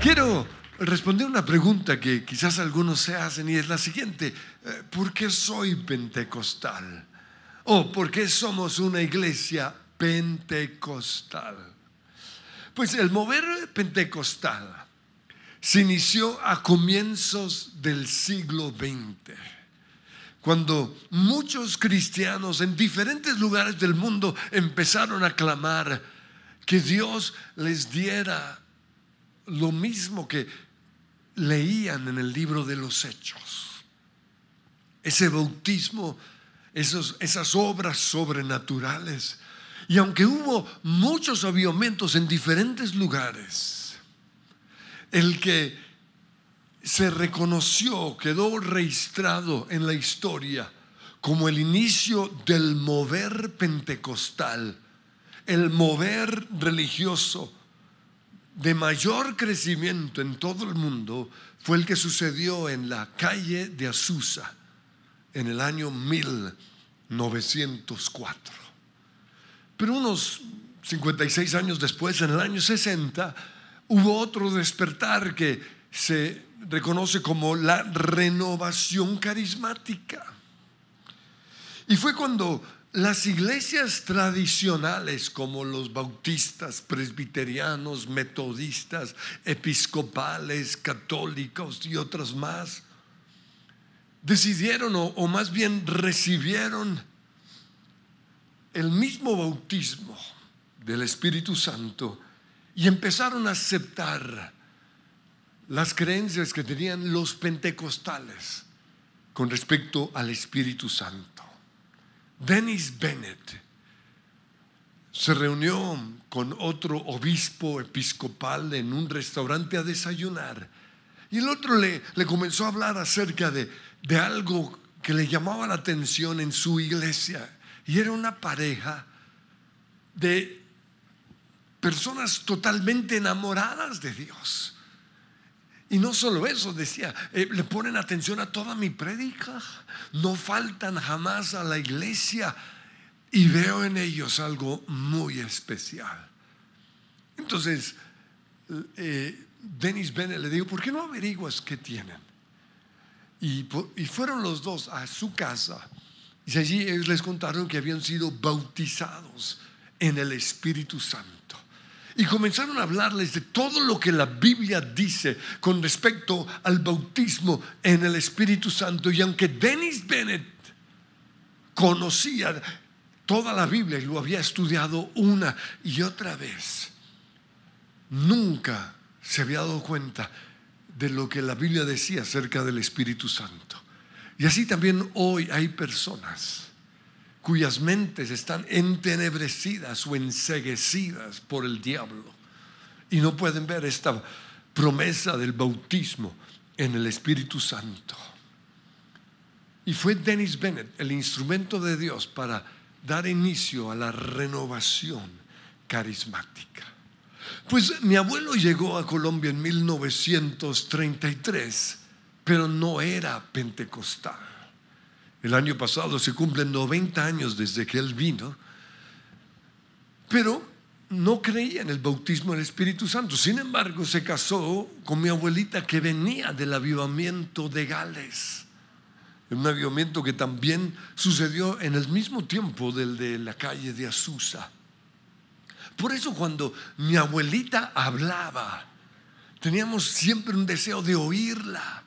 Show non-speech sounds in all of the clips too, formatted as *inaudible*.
Quiero responder una pregunta que quizás algunos se hacen y es la siguiente. Eh, ¿Por qué soy pentecostal? ¿O por qué somos una iglesia pentecostal? Pues el mover pentecostal se inició a comienzos del siglo XX, cuando muchos cristianos en diferentes lugares del mundo empezaron a clamar que Dios les diera lo mismo que leían en el libro de los hechos. Ese bautismo, esos, esas obras sobrenaturales. Y aunque hubo muchos avivamientos en diferentes lugares, el que se reconoció, quedó registrado en la historia como el inicio del mover pentecostal, el mover religioso de mayor crecimiento en todo el mundo fue el que sucedió en la calle de Azusa en el año 1904. Pero unos 56 años después, en el año 60, hubo otro despertar que se reconoce como la renovación carismática. Y fue cuando las iglesias tradicionales como los bautistas, presbiterianos, metodistas, episcopales, católicos y otras más, decidieron o, más bien recibieron el mismo bautismo del Espíritu Santo y empezaron a aceptar las creencias que tenían los pentecostales con respecto al Espíritu Santo. Dennis Bennett se reunió con otro obispo episcopal en un restaurante a desayunar y el otro le, le comenzó a hablar acerca de, de algo que le llamaba la atención en su iglesia y era una pareja de personas totalmente enamoradas de Dios. Y no solo eso, decía, eh, le ponen atención a toda mi prédica, no faltan jamás a la iglesia y veo en ellos algo muy especial. Entonces, eh, Dennis Bennett le dijo, ¿por qué no averiguas qué tienen? Y, y fueron los dos a su casa y allí ellos les contaron que habían sido bautizados en el Espíritu Santo. Y comenzaron a hablarles de todo lo que la Biblia dice con respecto al bautismo en el Espíritu Santo. Y aunque Dennis Bennett conocía toda la Biblia y lo había estudiado una y otra vez, nunca se había dado cuenta de lo que la Biblia decía acerca del Espíritu Santo. Y así también hoy hay personas cuyas mentes están entenebrecidas o enseguecidas por el diablo y no pueden ver esta promesa del bautismo en el Espíritu Santo. Y fue Dennis Bennett el instrumento de Dios para dar inicio a la renovación carismática. Pues mi abuelo llegó a Colombia en 1933, pero no era pentecostal. El año pasado se cumplen 90 años desde que él vino, pero no creía en el bautismo del Espíritu Santo. Sin embargo, se casó con mi abuelita que venía del avivamiento de Gales. Un avivamiento que también sucedió en el mismo tiempo del de la calle de Azusa. Por eso cuando mi abuelita hablaba, teníamos siempre un deseo de oírla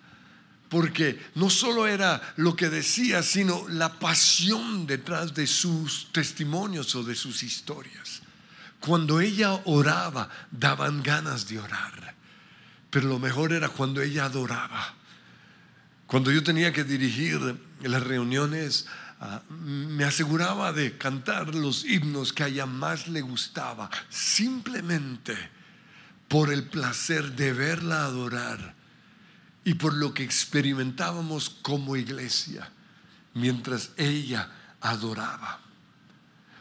porque no solo era lo que decía, sino la pasión detrás de sus testimonios o de sus historias. Cuando ella oraba, daban ganas de orar, pero lo mejor era cuando ella adoraba. Cuando yo tenía que dirigir las reuniones, ah, me aseguraba de cantar los himnos que a ella más le gustaba, simplemente por el placer de verla adorar y por lo que experimentábamos como iglesia mientras ella adoraba.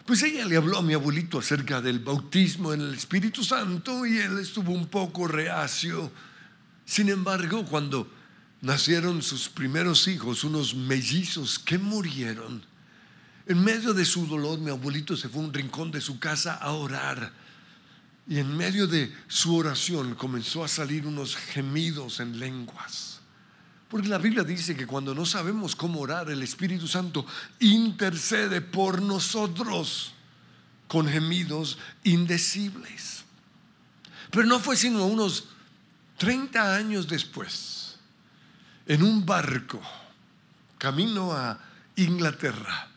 Pues ella le habló a mi abuelito acerca del bautismo en el Espíritu Santo y él estuvo un poco reacio. Sin embargo, cuando nacieron sus primeros hijos, unos mellizos que murieron, en medio de su dolor mi abuelito se fue a un rincón de su casa a orar Y en medio de su oración comenzó a salir unos gemidos en lenguas. Porque la Biblia dice que cuando no sabemos cómo orar, el Espíritu Santo intercede por nosotros con gemidos indecibles. Pero no fue sino unos 30 años después, en un barco, camino a Inglaterra,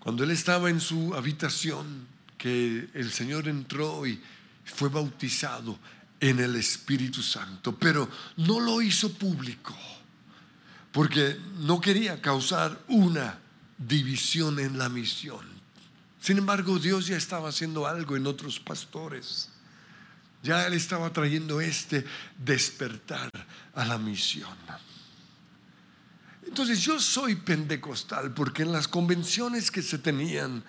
cuando él estaba en su habitación, que el Señor entró y fue bautizado en el Espíritu Santo, pero no lo hizo público, porque no quería causar una división en la misión. Sin embargo, Dios ya estaba haciendo algo en otros pastores. Ya Él estaba trayendo este despertar a la misión. Entonces yo soy pentecostal porque en las convenciones que se tenían,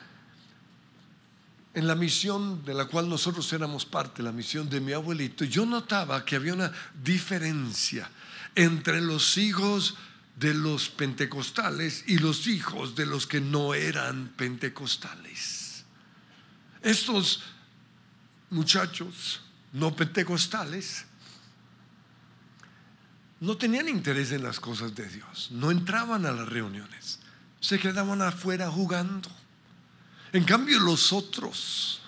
en la misión de la cual nosotros éramos parte, la misión de mi abuelito, yo notaba que había una diferencia entre los hijos de los pentecostales y los hijos de los que no eran pentecostales. Estos muchachos no pentecostales, no tenían interés en las cosas de Dios, no entraban a las reuniones, se quedaban afuera jugando. En cambio los otros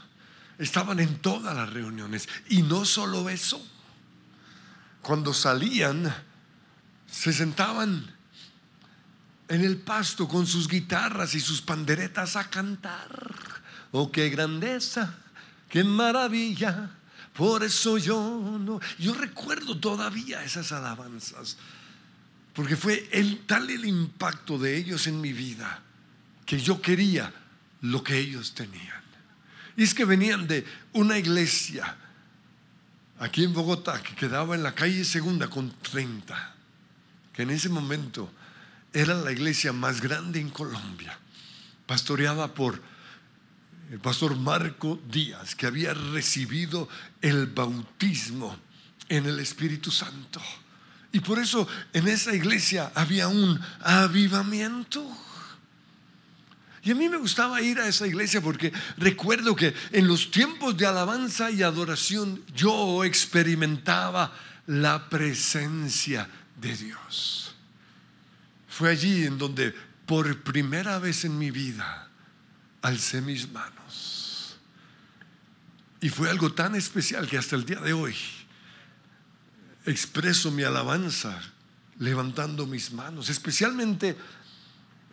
estaban en todas las reuniones y no solo eso, cuando salían se sentaban en el pasto con sus guitarras y sus panderetas a cantar. Oh, qué grandeza, qué maravilla. Por eso yo no, yo recuerdo todavía esas alabanzas, porque fue tal el impacto de ellos en mi vida que yo quería lo que ellos tenían. Y es que venían de una iglesia aquí en Bogotá que quedaba en la calle segunda con 30, que en ese momento era la iglesia más grande en Colombia, pastoreada por el pastor Marco Díaz, que había recibido el bautismo en el Espíritu Santo. Y por eso en esa iglesia había un avivamiento. Y a mí me gustaba ir a esa iglesia porque recuerdo que en los tiempos de alabanza y adoración yo experimentaba la presencia de Dios. Fue allí en donde por primera vez en mi vida alcé mis manos. Y fue algo tan especial que hasta el día de hoy expreso mi alabanza levantando mis manos, especialmente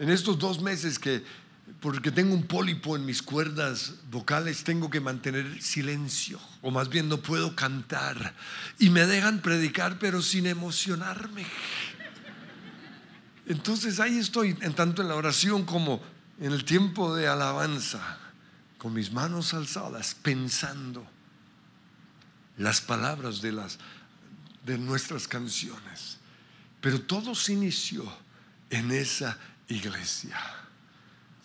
en estos dos meses que, porque tengo un pólipo en mis cuerdas vocales, tengo que mantener silencio, o más bien no puedo cantar, y me dejan predicar pero sin emocionarme. Entonces ahí estoy, en tanto en la oración como en el tiempo de alabanza, con mis manos alzadas, pensando las palabras de, las, de nuestras canciones. Pero todo se inició en esa iglesia.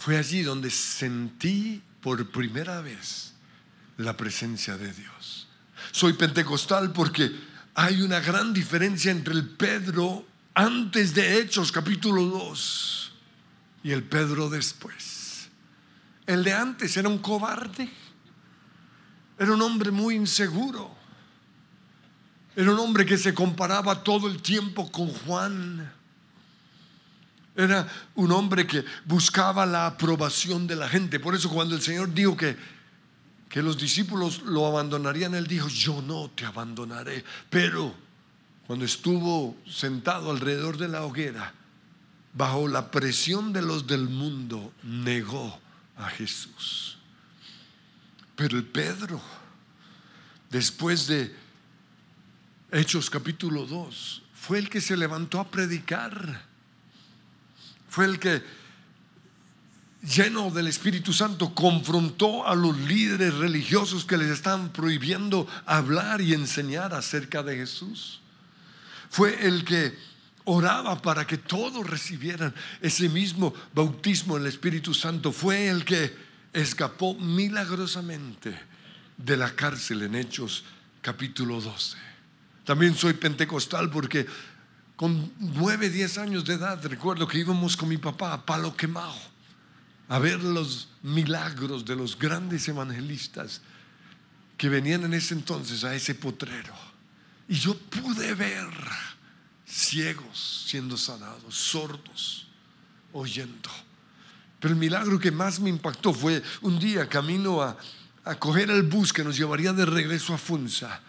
Fue allí donde sentí por primera vez la presencia de Dios. Soy pentecostal porque hay una gran diferencia entre el Pedro antes de Hechos capítulo 2 y el Pedro después. El de antes era un cobarde, era un hombre muy inseguro, era un hombre que se comparaba todo el tiempo con Juan. Era un hombre que buscaba la aprobación de la gente. Por eso cuando el Señor dijo que, que los discípulos lo abandonarían, Él dijo, yo no te abandonaré. Pero cuando estuvo sentado alrededor de la hoguera, bajo la presión de los del mundo, negó a Jesús. Pero el Pedro, después de Hechos capítulo 2, fue el que se levantó a predicar. Fue el que, lleno del Espíritu Santo, confrontó a los líderes religiosos que les estaban prohibiendo hablar y enseñar acerca de Jesús. Fue el que oraba para que todos recibieran ese mismo bautismo en el Espíritu Santo. Fue el que escapó milagrosamente de la cárcel en Hechos capítulo 12. También soy pentecostal porque con nueve, diez años de edad recuerdo que íbamos con mi papá a Palo Quemado a ver los milagros de los grandes evangelistas que venían en ese entonces a ese potrero. Y yo pude ver ciegos siendo sanados, sordos oyendo. Pero el milagro que más me impactó fue un día camino a, a coger el bus que nos llevaría de regreso a Funza.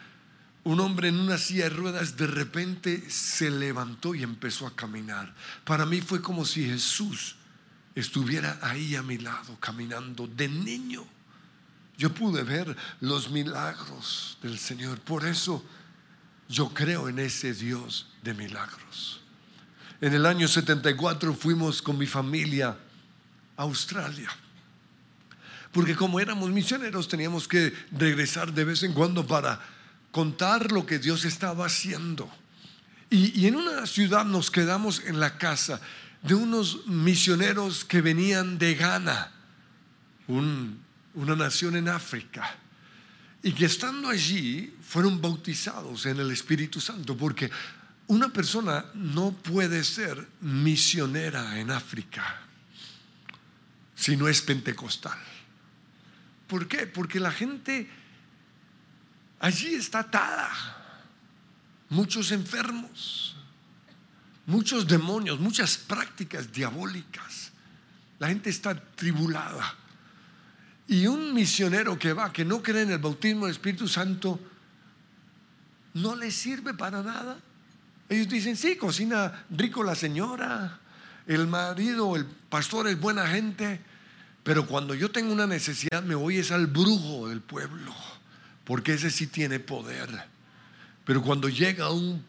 Un hombre en una silla de ruedas de repente se levantó y empezó a caminar. Para mí fue como si Jesús estuviera ahí a mi lado, caminando de niño. Yo pude ver los milagros del Señor. Por eso yo creo en ese Dios de milagros. En el año 74 fuimos con mi familia a Australia. Porque como éramos misioneros teníamos que regresar de vez en cuando para contar lo que Dios estaba haciendo. Y, en una ciudad nos quedamos en la casa de unos misioneros que venían de Ghana, una nación en África y que estando allí fueron bautizados en el Espíritu Santo, porque una persona no puede ser misionera en África si no es pentecostal. ¿Por qué? Porque la gente allí está atada, muchos enfermos, muchos demonios, muchas prácticas diabólicas. La gente está tribulada. Y un misionero que va, que no cree en el bautismo del Espíritu Santo, no le sirve para nada. Ellos dicen, sí, cocina rico la señora, el marido, el pastor es buena gente, pero cuando yo tengo una necesidad me voy es al brujo del pueblo, porque ese sí tiene poder. Pero cuando llega un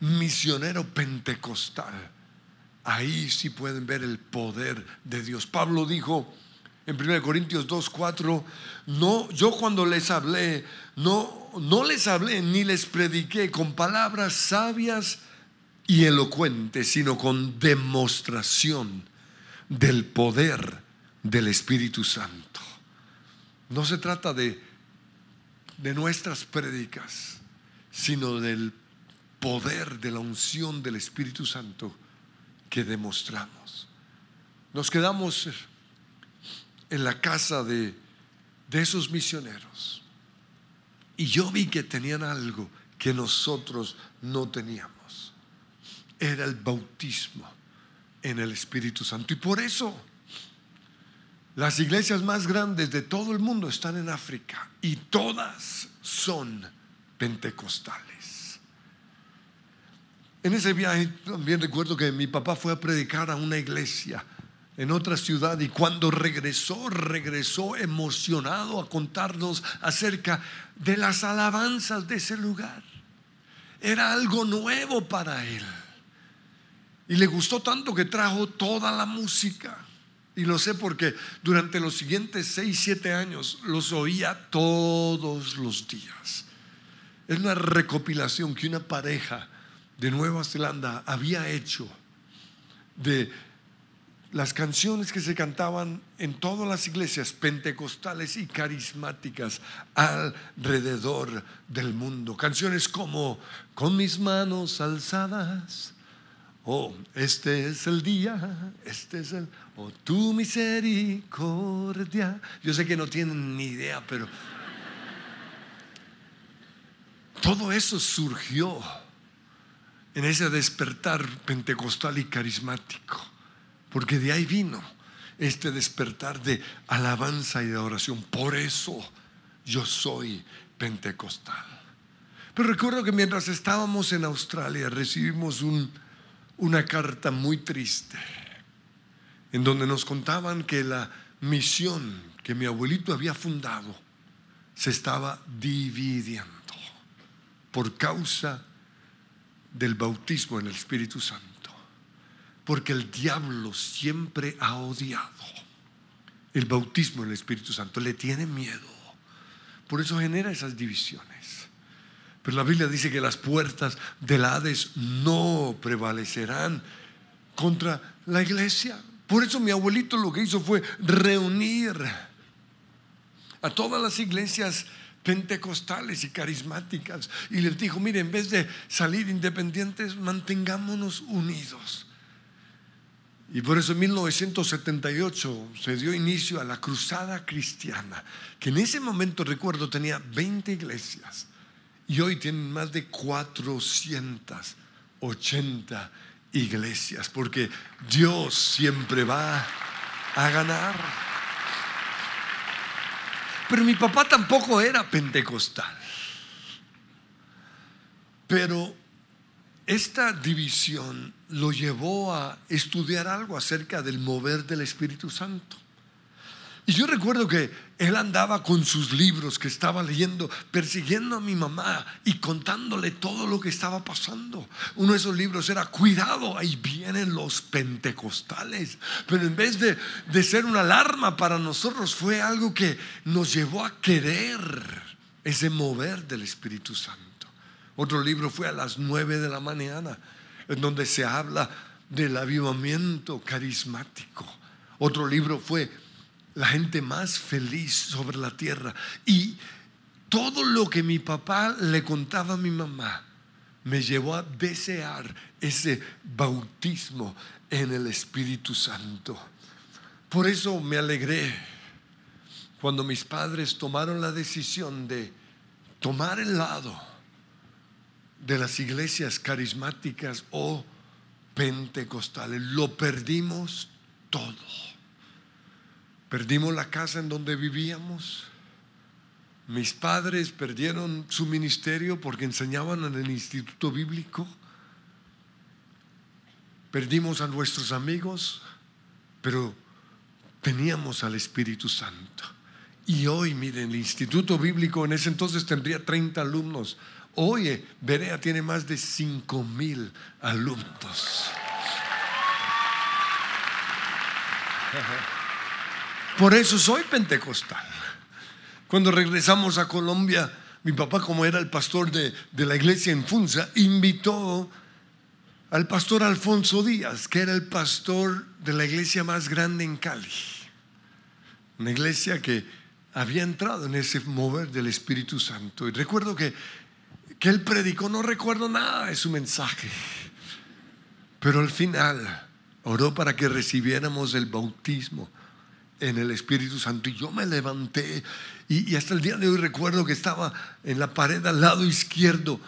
misionero pentecostal, ahí sí pueden ver el poder de Dios. Pablo dijo, en 1 Corintios 2, 4, no, yo cuando les hablé, no, no les hablé ni les prediqué con palabras sabias y elocuentes, sino con demostración del poder del Espíritu Santo. No se trata de, de nuestras prédicas, sino del poder de la unción del Espíritu Santo que demostramos. Nos quedamos en la casa de, de esos misioneros. Y yo vi que tenían algo que nosotros no teníamos. Era el bautismo en el Espíritu Santo. Y por eso las iglesias más grandes de todo el mundo están en África y todas son pentecostales. En ese viaje también recuerdo que mi papá fue a predicar a una iglesia en otra ciudad y cuando regresó, regresó emocionado a contarnos acerca de las alabanzas de ese lugar. Era algo nuevo para él. Y le gustó tanto que trajo toda la música. Y lo sé porque durante los siguientes seis, siete años los oía todos los días. Es una recopilación que una pareja de Nueva Zelanda había hecho de las canciones que se cantaban en todas las iglesias pentecostales y carismáticas alrededor del mundo. Canciones como Con mis manos alzadas, oh, este es el día, este es el, oh, tu misericordia. Yo sé que no tienen ni idea, pero todo eso surgió en ese despertar pentecostal y carismático porque de ahí vino este despertar de alabanza y de oración. Por eso yo soy pentecostal. Pero recuerdo que mientras estábamos en Australia recibimos una carta muy triste en donde nos contaban que la misión que mi abuelito había fundado se estaba dividiendo por causa del bautismo en el Espíritu Santo. Porque el diablo siempre ha odiado el bautismo en el Espíritu Santo, le tiene miedo. Por eso genera esas divisiones. Pero la Biblia dice que las puertas del Hades no prevalecerán contra la iglesia. Por eso mi abuelito lo que hizo fue reunir a todas las iglesias pentecostales y carismáticas. Y les dijo, mire, en vez de salir independientes, mantengámonos unidos. Y por eso en 1978 se dio inicio a la cruzada cristiana, que en ese momento recuerdo tenía 20 iglesias y hoy tienen más de 480 iglesias, porque Dios siempre va a ganar. Pero mi papá tampoco era pentecostal. Pero esta división lo llevó a estudiar algo acerca del mover del Espíritu Santo. Y yo recuerdo que él andaba con sus libros que estaba leyendo, persiguiendo a mi mamá y contándole todo lo que estaba pasando. Uno de esos libros era, cuidado, ahí vienen los pentecostales. Pero en vez de, de ser una alarma para nosotros, fue algo que nos llevó a querer ese mover del Espíritu Santo. Otro libro fue a las nueve de la mañana, en donde se habla del avivamiento carismático. Otro libro fue la gente más feliz sobre la tierra. Y todo lo que mi papá le contaba a mi mamá me llevó a desear ese bautismo en el Espíritu Santo. Por eso me alegré cuando mis padres tomaron la decisión de tomar el lado de las iglesias carismáticas o pentecostales. Lo perdimos todo. Perdimos la casa en donde vivíamos. Mis padres perdieron su ministerio porque enseñaban en el instituto bíblico. Perdimos a nuestros amigos, pero teníamos al Espíritu Santo. Y hoy, miren, el instituto bíblico en ese entonces tendría 30 alumnos. Oye, Berea tiene más de 5 mil alumnos. *laughs* Por eso soy pentecostal. Cuando regresamos a Colombia, mi papá, como era el pastor de, de, la iglesia en Funza, invitó al pastor Alfonso Díaz, que era el pastor de la iglesia más grande en Cali. Una iglesia que había entrado en ese mover del Espíritu Santo. Y recuerdo que que él predicó, no recuerdo nada de su mensaje, pero al final oró para que recibiéramos el bautismo en el Espíritu Santo. Y yo me levanté y, hasta el día de hoy recuerdo que estaba en la pared al lado izquierdo,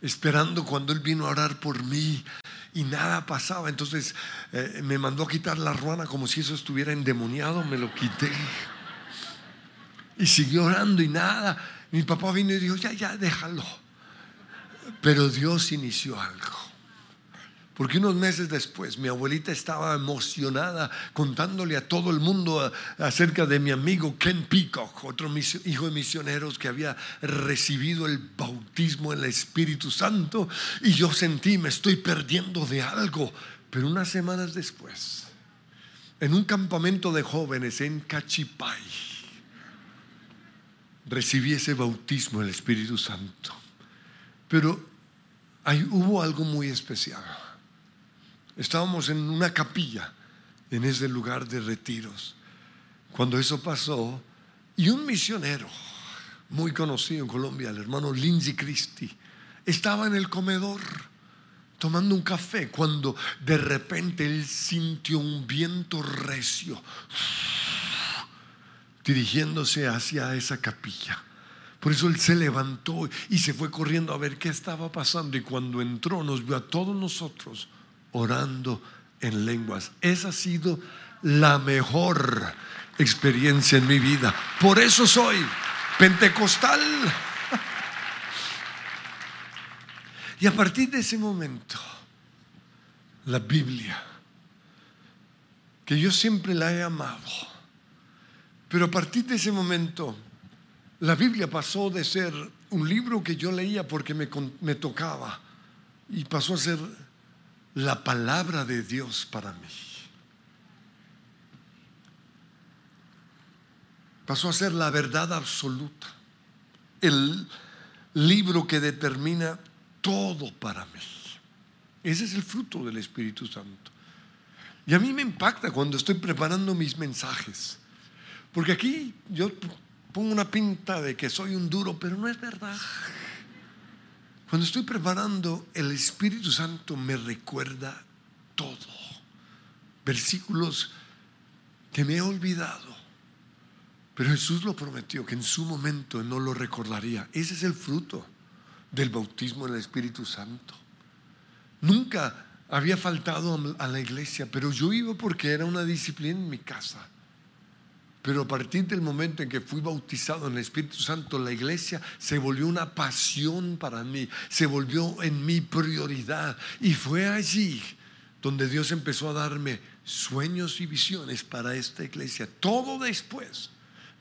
esperando cuando Él vino a orar por mí y nada pasaba. Entonces eh, me mandó a quitar la ruana como si eso estuviera endemoniado, me lo quité. Y siguió orando y nada. Mi papá vino y dijo, ya, ya, déjalo. Pero Dios inició algo. Porque unos meses después mi abuelita estaba emocionada contándole a todo el mundo acerca de mi amigo Ken Peacock, otro hijo de misioneros que había recibido el bautismo en el Espíritu Santo. Y yo sentí, me estoy perdiendo de algo. Pero unas semanas después, en un campamento de jóvenes en Cachipay, recibí ese bautismo en el Espíritu Santo. Pero hubo algo muy especial. Estábamos en una capilla, en ese lugar de retiros, cuando eso pasó, y un misionero muy conocido en Colombia, el hermano Lindsay Christie, estaba en el comedor tomando un café cuando de repente él sintió un viento recio dirigiéndose hacia esa capilla. Por eso él se levantó y se fue corriendo a ver qué estaba pasando. Y cuando entró nos vio a todos nosotros orando en lenguas. Esa ha sido la mejor experiencia en mi vida. Por eso soy pentecostal. *laughs* Y a partir de ese momento, la Biblia, que yo siempre la he amado, pero a partir de ese momento la Biblia pasó de ser un libro que yo leía porque me, me tocaba y pasó a ser la palabra de Dios para mí. Pasó a ser la verdad absoluta, el libro que determina todo para mí. Ese es el fruto del Espíritu Santo. Y a mí me impacta cuando estoy preparando mis mensajes. Porque aquí yo pongo una pinta de que soy un duro, pero no es verdad. Cuando estoy preparando, el Espíritu Santo me recuerda todo. versículos que me he olvidado. Pero Jesús lo prometió que en su momento no lo recordaría. Ese es el fruto del bautismo del Espíritu Santo. Nunca había faltado a la iglesia, pero yo iba porque era una disciplina en mi casa. Pero a partir del momento en que fui bautizado en el Espíritu Santo, la iglesia se volvió una pasión para mí, se volvió en mi prioridad. Y fue allí donde Dios empezó a darme sueños y visiones para esta iglesia. Todo después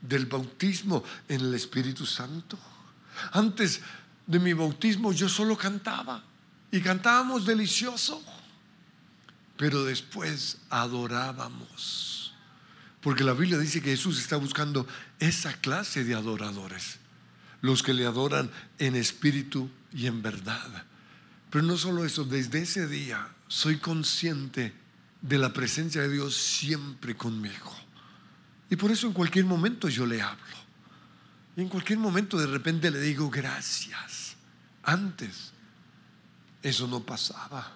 del bautismo en el Espíritu Santo. Antes de mi bautismo yo solo cantaba y cantábamos delicioso, pero después adorábamos porque la Biblia dice que Jesús está buscando esa clase de adoradores, los que le adoran en espíritu y en verdad. Pero no solo eso, desde ese día soy consciente de la presencia de Dios siempre conmigo. Y por eso en cualquier momento yo le hablo. Y en cualquier momento de repente le digo gracias. Antes eso no pasaba.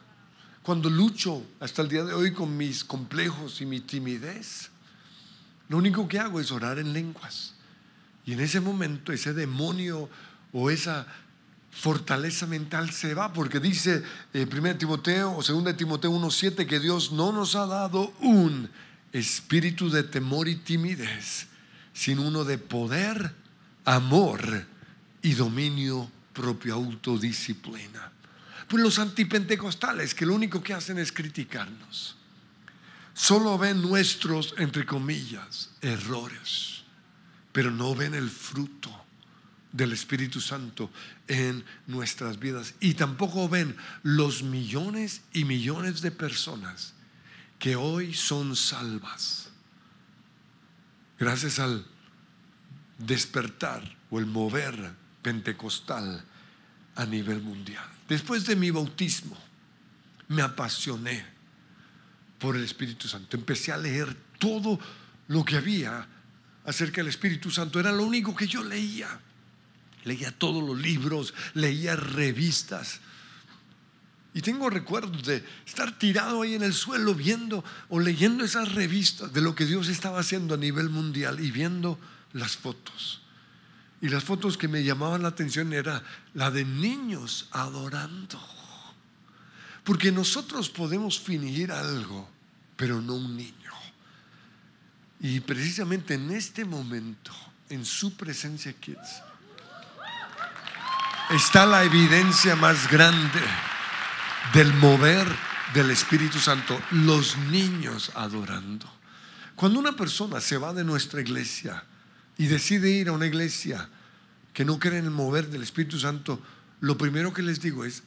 Cuando lucho hasta el día de hoy con mis complejos y mi timidez, lo único que hago es orar en lenguas. Y en ese momento ese demonio o esa fortaleza mental se va, porque dice eh, 1 Timoteo o 2 Timoteo 1.7 que Dios no nos ha dado un espíritu de temor y timidez, sino uno de poder, amor y dominio propio, autodisciplina. Pues los antipentecostales que lo único que hacen es criticarnos solo ven nuestros, entre comillas, errores, pero no ven el fruto del Espíritu Santo en nuestras vidas. Y tampoco ven los millones y millones de personas que hoy son salvas. Gracias al despertar o el mover pentecostal a nivel mundial. Después de mi bautismo, me apasioné por el Espíritu Santo. Empecé a leer todo lo que había acerca del Espíritu Santo. Era lo único que yo leía. Leía todos los libros, leía revistas. Y tengo recuerdos de estar tirado ahí en el suelo viendo o leyendo esas revistas de lo que Dios estaba haciendo a nivel mundial y viendo las fotos. Y las fotos que me llamaban la atención era la de niños adorando. Porque nosotros podemos fingir algo, pero no un niño. Y precisamente en este momento, en su presencia, kids, está la evidencia más grande del mover del Espíritu Santo, los niños adorando. Cuando una persona se va de nuestra iglesia y decide ir a una iglesia que no cree mover del Espíritu Santo, lo primero que les digo es,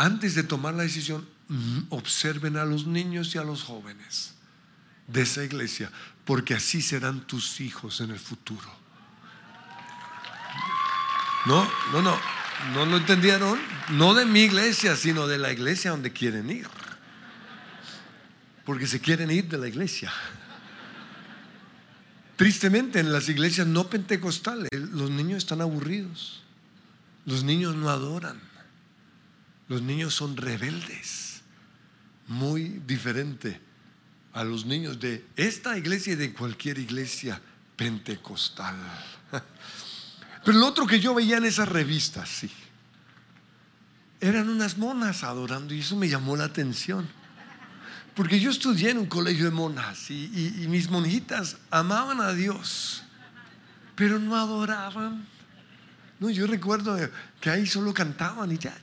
antes de tomar la decisión, mm, observen a los niños y a los jóvenes de esa iglesia, porque así serán tus hijos en el futuro. No, no, no, no lo entendieron, no de mi iglesia, sino de la iglesia donde quieren ir. Porque se quieren ir de la iglesia. Tristemente, en las iglesias no pentecostales, los niños están aburridos. Los niños no adoran. Los niños son rebeldes, muy diferente a los niños de esta iglesia y de cualquier iglesia pentecostal. *laughs* Pero lo otro que yo veía en esas revistas, sí, eran unas monas adorando y eso me llamó la atención. Porque yo estudié en un colegio de monas y, mis monjitas amaban a Dios, pero no adoraban. No, yo recuerdo que ahí solo cantaban y ya,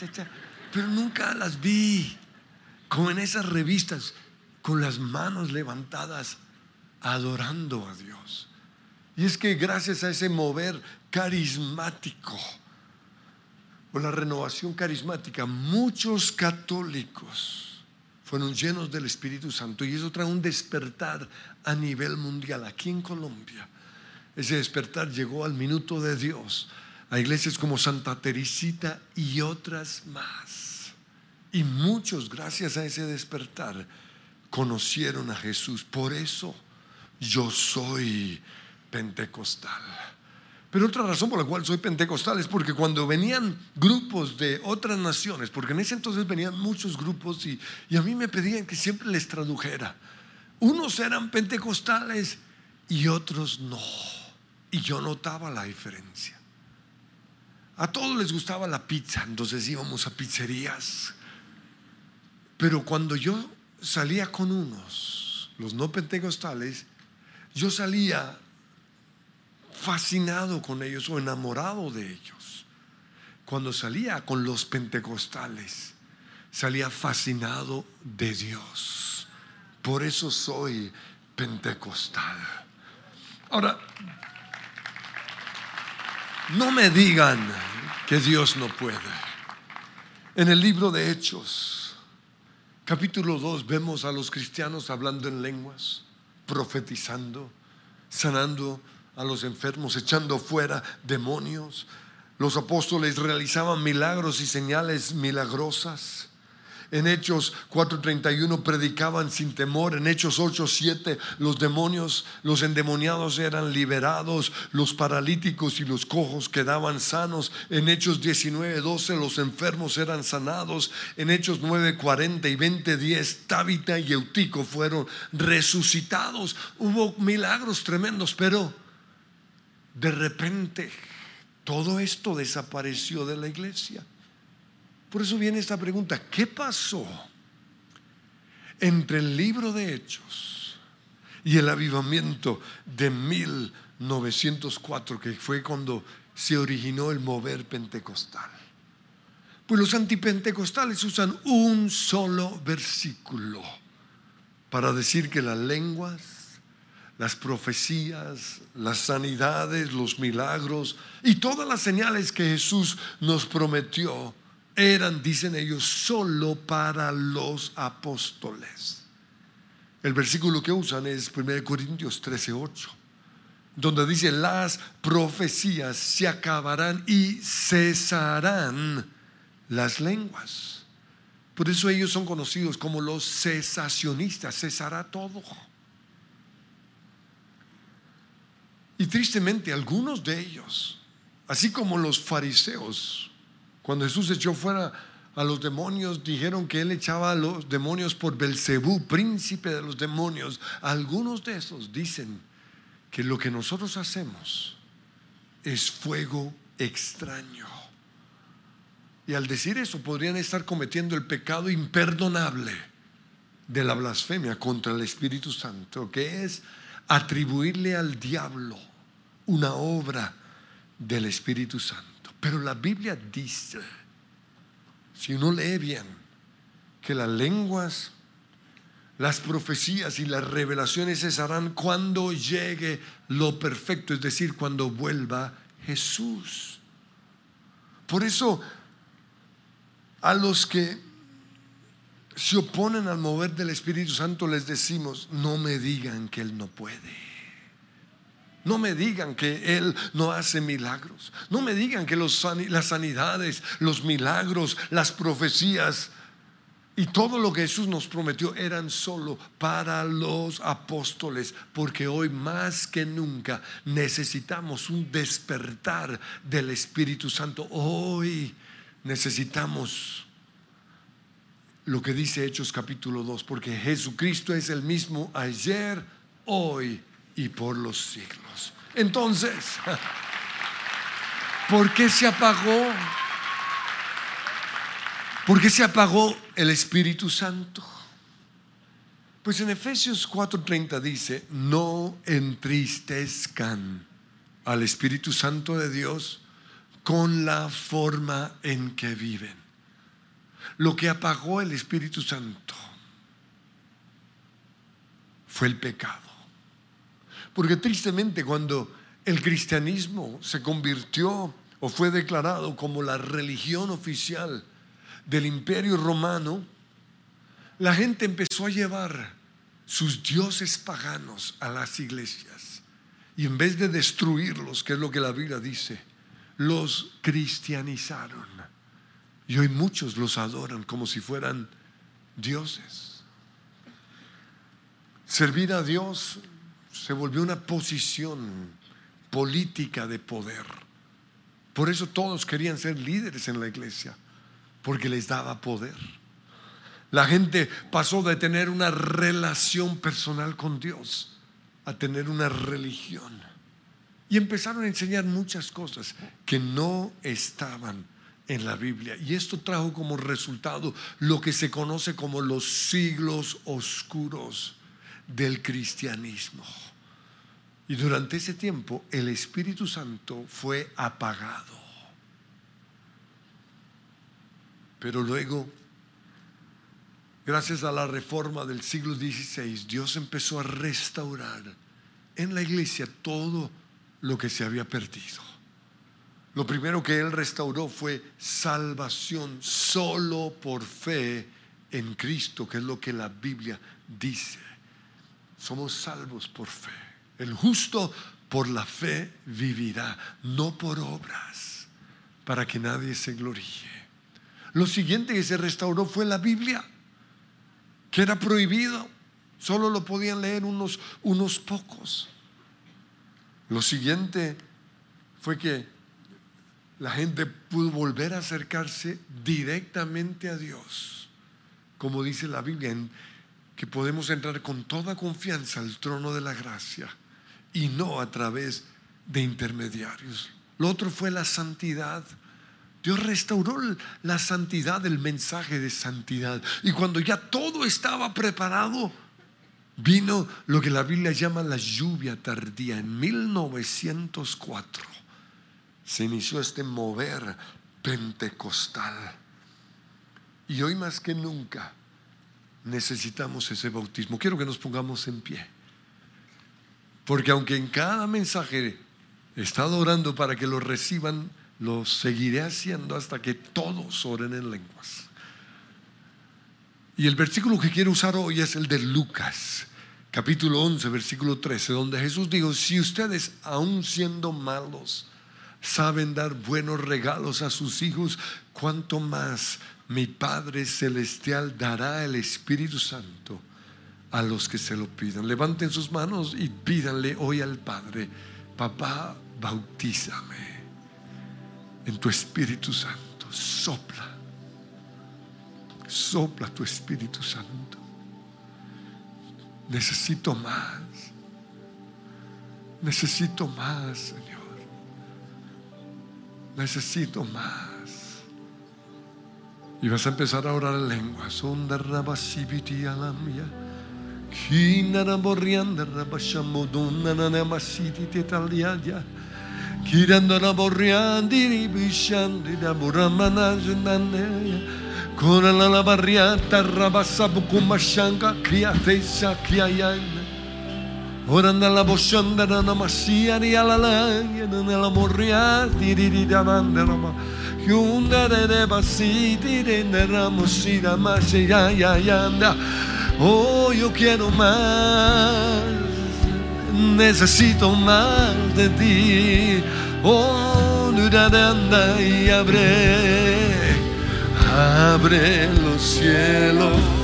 ya, ya, pero nunca las vi como en esas revistas con las manos levantadas adorando a Dios. Y es que gracias a ese mover carismático o la renovación carismática, muchos católicos fueron llenos del Espíritu Santo y eso trae un despertar a nivel mundial aquí en Colombia. Ese despertar llegó al minuto de Dios a iglesias como Santa Teresita y otras más. Y muchos, gracias a ese despertar, conocieron a Jesús. Por eso yo soy pentecostal. Pero otra razón por la cual soy pentecostal es porque cuando venían grupos de otras naciones, porque en ese entonces venían muchos grupos y, y a mí me pedían que siempre les tradujera. Unos eran pentecostales y otros no. Y yo notaba la diferencia. A todos les gustaba la pizza, entonces íbamos a pizzerías. Pero cuando yo salía con unos, los no pentecostales, yo salía fascinado con ellos o enamorado de ellos. Cuando salía con los pentecostales, salía fascinado de Dios. Por eso soy pentecostal. Ahora, no me digan que Dios no puede. En el libro de Hechos, capítulo 2, vemos a los cristianos hablando en lenguas, profetizando, sanando a los enfermos, echando fuera demonios. Los apóstoles realizaban milagros y señales milagrosas. En Hechos 4:31 predicaban sin temor. En Hechos 8:7 los demonios, los endemoniados eran liberados, los paralíticos y los cojos quedaban sanos. En Hechos 19:12 los enfermos eran sanados. En Hechos 9:40 y 20:10 Tábita y Eutico fueron resucitados. Hubo milagros tremendos, pero de repente todo esto desapareció de la iglesia. Por eso viene esta pregunta, ¿qué pasó entre el libro de Hechos y el avivamiento de 1904, que fue cuando se originó el mover pentecostal? Pues los antipentecostales usan un solo versículo para decir que las lenguas las profecías, las sanidades, los milagros y todas las señales que Jesús nos prometió eran, dicen ellos, solo para los apóstoles. El versículo que usan es 1 Corintios 13:8, donde dice, las profecías se acabarán y cesarán las lenguas. Por eso ellos son conocidos como los cesacionistas, cesará todo. Y tristemente algunos de ellos, así como los fariseos, cuando Jesús echó fuera a los demonios, dijeron que él echaba a los demonios por Belcebú, príncipe de los demonios. Algunos de esos dicen que lo que nosotros hacemos es fuego extraño. Y al decir eso podrían estar cometiendo el pecado imperdonable de la blasfemia contra el Espíritu Santo, que es atribuirle al diablo una obra del Espíritu Santo. Pero la Biblia dice, si uno lee bien, que las lenguas, las profecías y las revelaciones cesarán cuando llegue lo perfecto, es decir, cuando vuelva Jesús. Por eso, a los que se oponen al mover del Espíritu Santo, les decimos, no me digan que Él no puede. No me digan que Él no hace milagros. No me digan que los, las sanidades, los milagros, las profecías y todo lo que Jesús nos prometió eran solo para los apóstoles, porque hoy más que nunca necesitamos un despertar del Espíritu Santo. Hoy necesitamos lo que dice Hechos capítulo 2, porque Jesucristo es el mismo ayer, hoy y por los siglos. Entonces, ¿por qué se apagó? ¿Por qué se apagó el Espíritu Santo? Pues en Efesios 4:30 dice, no entristezcan al Espíritu Santo de Dios con la forma en que viven lo que apagó el Espíritu Santo fue el pecado. Porque tristemente cuando el cristianismo se convirtió o fue declarado como la religión oficial del imperio romano, la gente empezó a llevar sus dioses paganos a las iglesias. Y en vez de destruirlos, que es lo que la Biblia dice, los cristianizaron. Y hoy muchos los adoran como si fueran dioses. Servir a Dios se volvió una posición política de poder. Por eso todos querían ser líderes en la iglesia, porque les daba poder. La gente pasó de tener una relación personal con Dios a tener una religión. Y empezaron a enseñar muchas cosas que no estaban en la Biblia. Y esto trajo como resultado lo que se conoce como los siglos oscuros del cristianismo. Y durante ese tiempo el Espíritu Santo fue apagado. Pero luego, gracias a la reforma del siglo XVI, Dios empezó a restaurar en la iglesia todo lo que se había perdido. Lo primero que Él restauró fue salvación solo por fe en Cristo, que es lo que la Biblia dice. Somos salvos por fe. El justo por la fe vivirá, no por obras, para que nadie se gloríe. Lo siguiente que se restauró fue la Biblia, que era prohibido, solo lo podían leer unos, unos pocos. Lo siguiente fue que la gente pudo volver a acercarse directamente a Dios, como dice la Biblia, en que podemos entrar con toda confianza al trono de la gracia y no a través de intermediarios. Lo otro fue la santidad. Dios restauró la santidad, el mensaje de santidad. Y cuando ya todo estaba preparado, vino lo que la Biblia llama la lluvia tardía. En 1904 se inició este mover pentecostal. Y hoy más que nunca necesitamos ese bautismo. Quiero que nos pongamos en pie. Porque aunque en cada mensaje he estado orando para que lo reciban, lo seguiré haciendo hasta que todos oren en lenguas. Y el versículo que quiero usar hoy es el de Lucas, capítulo 11, versículo 13, donde Jesús dijo, si ustedes aún siendo malos saben dar buenos regalos a sus hijos, cuanto más mi Padre Celestial dará el Espíritu Santo a los que se lo pidan. Levanten sus manos y pídanle hoy al Padre, papá, bautízame en tu Espíritu Santo. Sopla, sopla tu Espíritu Santo. Necesito más, necesito más, Señor. Necesito más. Y vas a empezar a orar en lengua. Sonda rabasibiti alamia. Kinara borrianda rabasciamo donna nana massiti te tagliadia. Kirandara borriandi ribisciandi da buramana genanne. Con la la barriata rabassabu kumashanga kriatesa kriayan. Ora nella boscianda nana massia di alla laia nella morriati di di davanti roma. Chiunda de basiti de nera mussida ma se ya ya ya Oh, yo quiero más, necesito más de ti. Oh, anda y abre, abre los cielos.